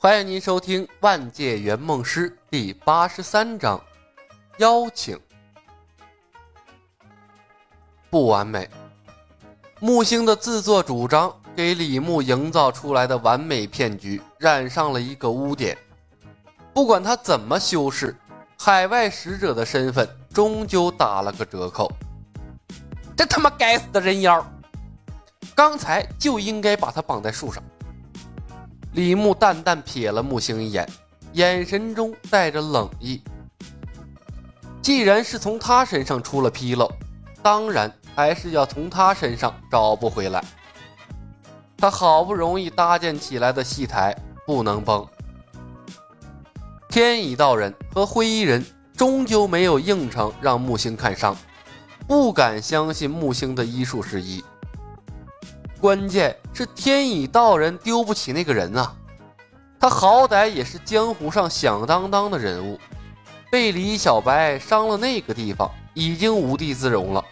欢迎您收听《万界圆梦师》第八十三章，邀请。不完美，木星的自作主张给李牧营造出来的完美骗局染上了一个污点。不管他怎么修饰，海外使者的身份终究打了个折扣。这他妈该死的人妖！刚才就应该把他绑在树上。李牧淡淡瞥了木星一眼，眼神中带着冷意。既然是从他身上出了纰漏，当然还是要从他身上找不回来。他好不容易搭建起来的戏台不能崩。天乙道人和灰衣人终究没有应承让木星看伤，不敢相信木星的医术是一。关键是天乙道人丢不起那个人啊，他好歹也是江湖上响当当的人物，被李小白伤了那个地方，已经无地自容了。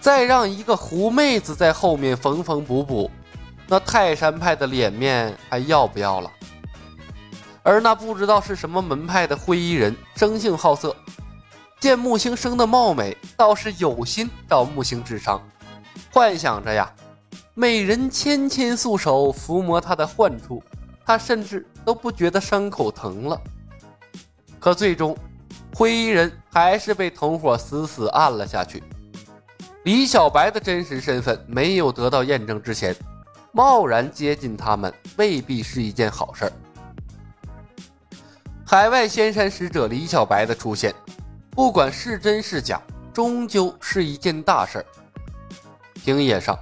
再让一个狐妹子在后面缝缝补补，那泰山派的脸面还要不要了？而那不知道是什么门派的灰衣人，生性好色，见木星生的貌美，倒是有心找木星治伤，幻想着呀。美人纤纤素手抚摸他的患处，他甚至都不觉得伤口疼了。可最终，灰衣人还是被同伙死死按了下去。李小白的真实身份没有得到验证之前，贸然接近他们未必是一件好事儿。海外仙山使者李小白的出现，不管是真是假，终究是一件大事儿。平野上。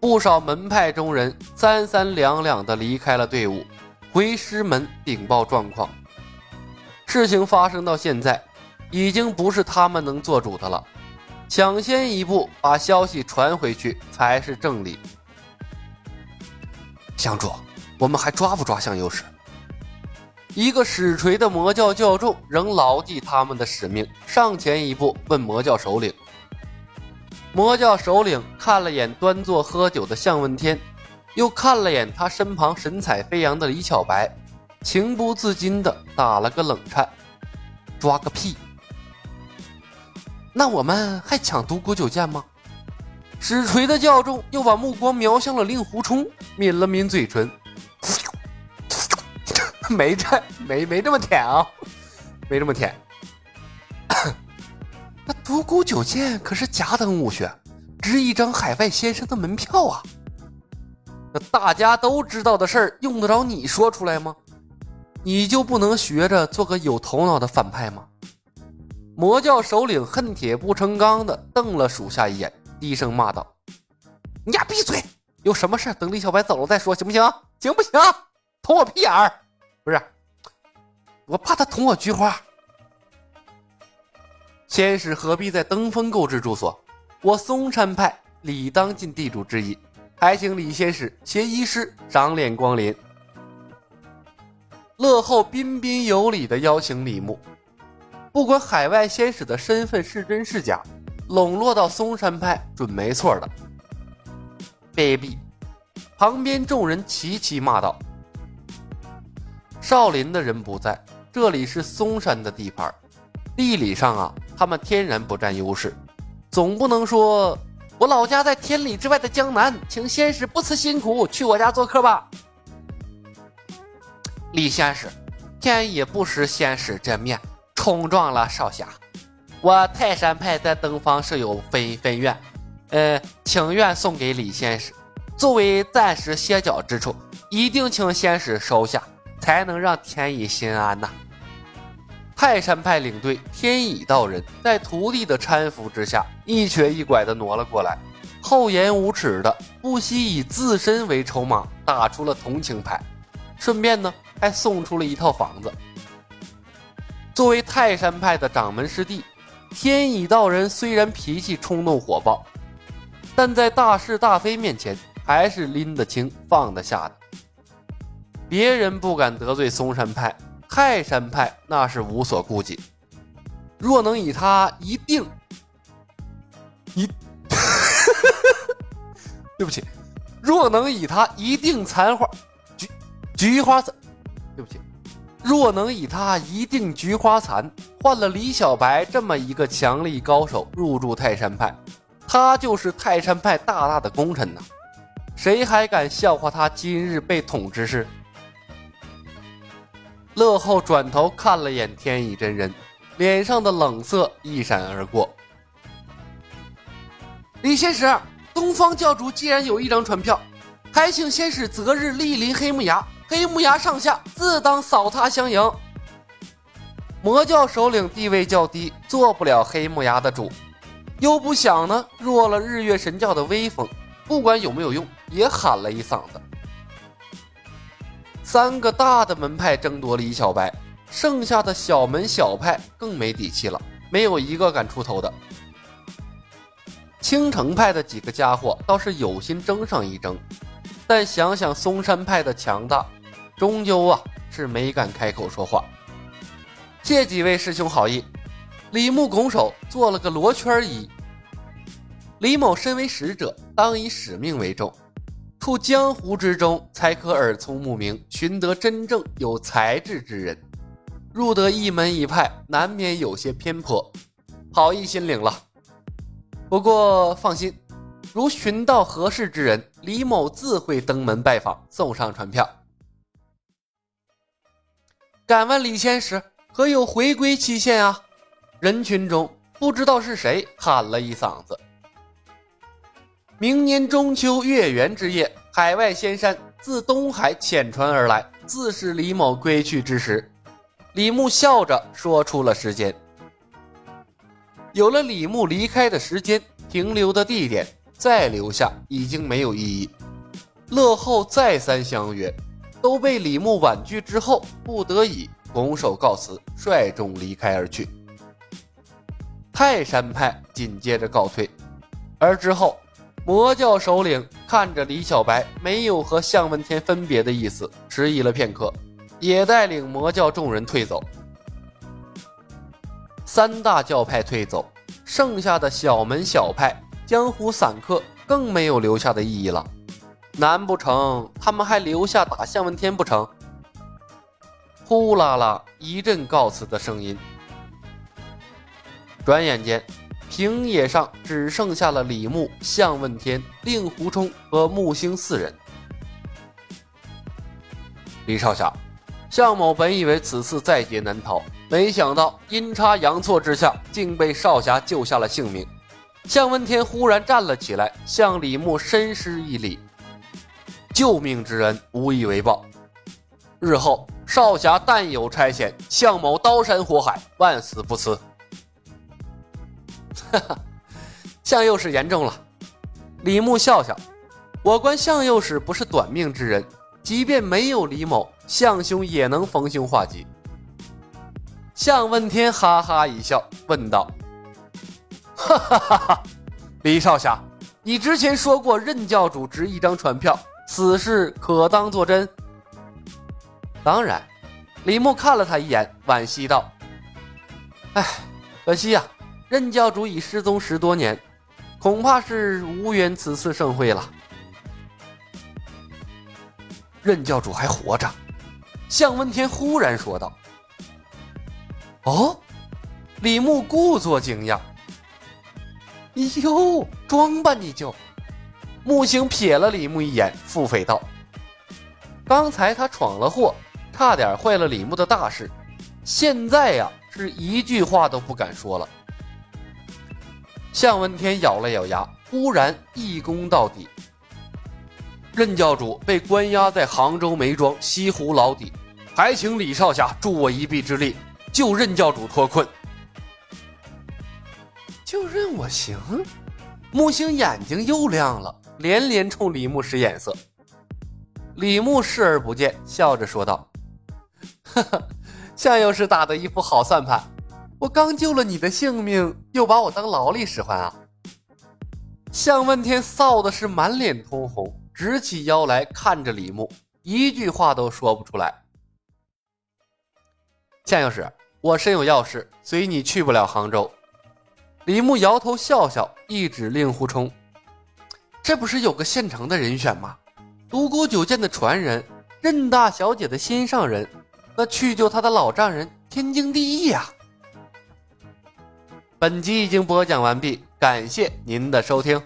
不少门派中人三三两两的离开了队伍，回师门禀报状况。事情发生到现在，已经不是他们能做主的了，抢先一步把消息传回去才是正理。香主，我们还抓不抓向右使？一个使锤的魔教教众仍牢记他们的使命，上前一步问魔教首领。魔教首领看了眼端坐喝酒的向问天，又看了眼他身旁神采飞扬的李巧白，情不自禁的打了个冷颤。抓个屁！那我们还抢独孤九剑吗？使锤的教众又把目光瞄向了令狐冲，抿了抿嘴唇，没这没没这么舔啊，没这么舔。独孤九剑可是甲等武学，值一张海外先生的门票啊！那大家都知道的事儿，用得着你说出来吗？你就不能学着做个有头脑的反派吗？魔教首领恨铁不成钢的瞪了属下一眼，低声骂道：“你丫闭嘴！有什么事等李小白走了再说，行不行？行不行？捅我屁眼儿？不是，我怕他捅我菊花。”仙使何必在登峰购置住所？我嵩山派理当尽地主之谊，还请李仙使携医师赏脸光临。乐后彬彬有礼的邀请李牧，不管海外仙使的身份是真是假，笼络到嵩山派准没错的。卑鄙！旁边众人齐齐骂道：“少林的人不在，这里是嵩山的地盘，地理上啊。”他们天然不占优势，总不能说我老家在千里之外的江南，请仙使不辞辛苦去我家做客吧。李仙使，天意不识仙使这面，冲撞了少侠。我泰山派在登方设有分分院，呃，情愿送给李仙使，作为暂时歇脚之处，一定请仙使收下，才能让天意心安呐。泰山派？领队天乙道人在徒弟的搀扶之下，一瘸一拐地挪了过来，厚颜无耻的不惜以自身为筹码打出了同情牌，顺便呢还送出了一套房子。作为泰山派？的掌门师弟，天乙道人虽然脾气冲动火爆，但在大是大非面前还是拎得清放得下的。别人不敢得罪嵩山派。泰山派那是无所顾忌，若能以他一定一，对不起，若能以他一定残花菊菊花残，对不起。若能以他一定菊花残换了李小白这么一个强力高手入驻泰山派，他就是泰山派大大的功臣呐！谁还敢笑话他今日被捅之事？乐后转头看了眼天乙真人，脸上的冷色一闪而过。李仙使，东方教主既然有一张传票，还请仙使择日莅临黑木崖。黑木崖上下自当扫他相迎。魔教首领地位较低，做不了黑木崖的主，又不想呢弱了日月神教的威风，不管有没有用，也喊了一嗓子。三个大的门派争夺李小白，剩下的小门小派更没底气了，没有一个敢出头的。青城派的几个家伙倒是有心争上一争，但想想嵩山派的强大。终究啊是没敢开口说话。谢几位师兄好意，李牧拱手做了个罗圈揖。李某身为使者，当以使命为重，处江湖之中，才可耳聪目明，寻得真正有才智之人。入得一门一派，难免有些偏颇，好意心领了。不过放心，如寻到合适之人，李某自会登门拜访，送上传票。敢问李仙使，可有回归期限啊？人群中不知道是谁喊了一嗓子。明年中秋月圆之夜，海外仙山自东海遣船而来，自是李某归去之时。李牧笑着说出了时间。有了李牧离开的时间、停留的地点，再留下已经没有意义。乐后再三相约。都被李牧婉拒之后，不得已拱手告辞，率众离开而去。泰山派紧接着告退，而之后，魔教首领看着李小白没有和向问天分别的意思，迟疑了片刻，也带领魔教众人退走。三大教派退走，剩下的小门小派、江湖散客更没有留下的意义了。难不成他们还留下打向问天不成？呼啦啦一阵告辞的声音。转眼间，平野上只剩下了李牧、向问天、令狐冲和木星四人。李少侠，向某本以为此次在劫难逃，没想到阴差阳错之下，竟被少侠救下了性命。向问天忽然站了起来，向李牧深施一礼。救命之恩，无以为报。日后少侠但有差遣，向某刀山火海，万死不辞。哈哈，向右使言重了。李牧笑笑，我观向右使不是短命之人，即便没有李某，向兄也能逢凶化吉。向问天哈哈一笑，问道：“哈哈哈哈，李少侠，你之前说过任教主值一张船票。”此事可当作真？当然，李牧看了他一眼，惋惜道：“哎，可惜呀，任教主已失踪十多年，恐怕是无缘此次盛会了。”任教主还活着？向问天忽然说道：“哦。”李牧故作惊讶：“哟，装吧你就。”木星瞥了李牧一眼，腹诽道：“刚才他闯了祸，差点坏了李牧的大事，现在呀，是一句话都不敢说了。”向问天咬了咬牙，忽然一躬到底：“任教主被关押在杭州梅庄西湖牢底，还请李少侠助我一臂之力，救任教主脱困。”就任我行？木星眼睛又亮了。连连冲李牧使眼色，李牧视而不见，笑着说道：“哈哈，向右是打的一副好算盘。我刚救了你的性命，又把我当劳力使唤啊！”向问天臊的是满脸通红，直起腰来看着李牧，一句话都说不出来。向右使，我身有要事，随你去不了杭州。李牧摇头笑笑，一指令狐冲。这不是有个现成的人选吗？独孤九剑的传人，任大小姐的心上人，那去救他的老丈人天经地义呀。本集已经播讲完毕，感谢您的收听。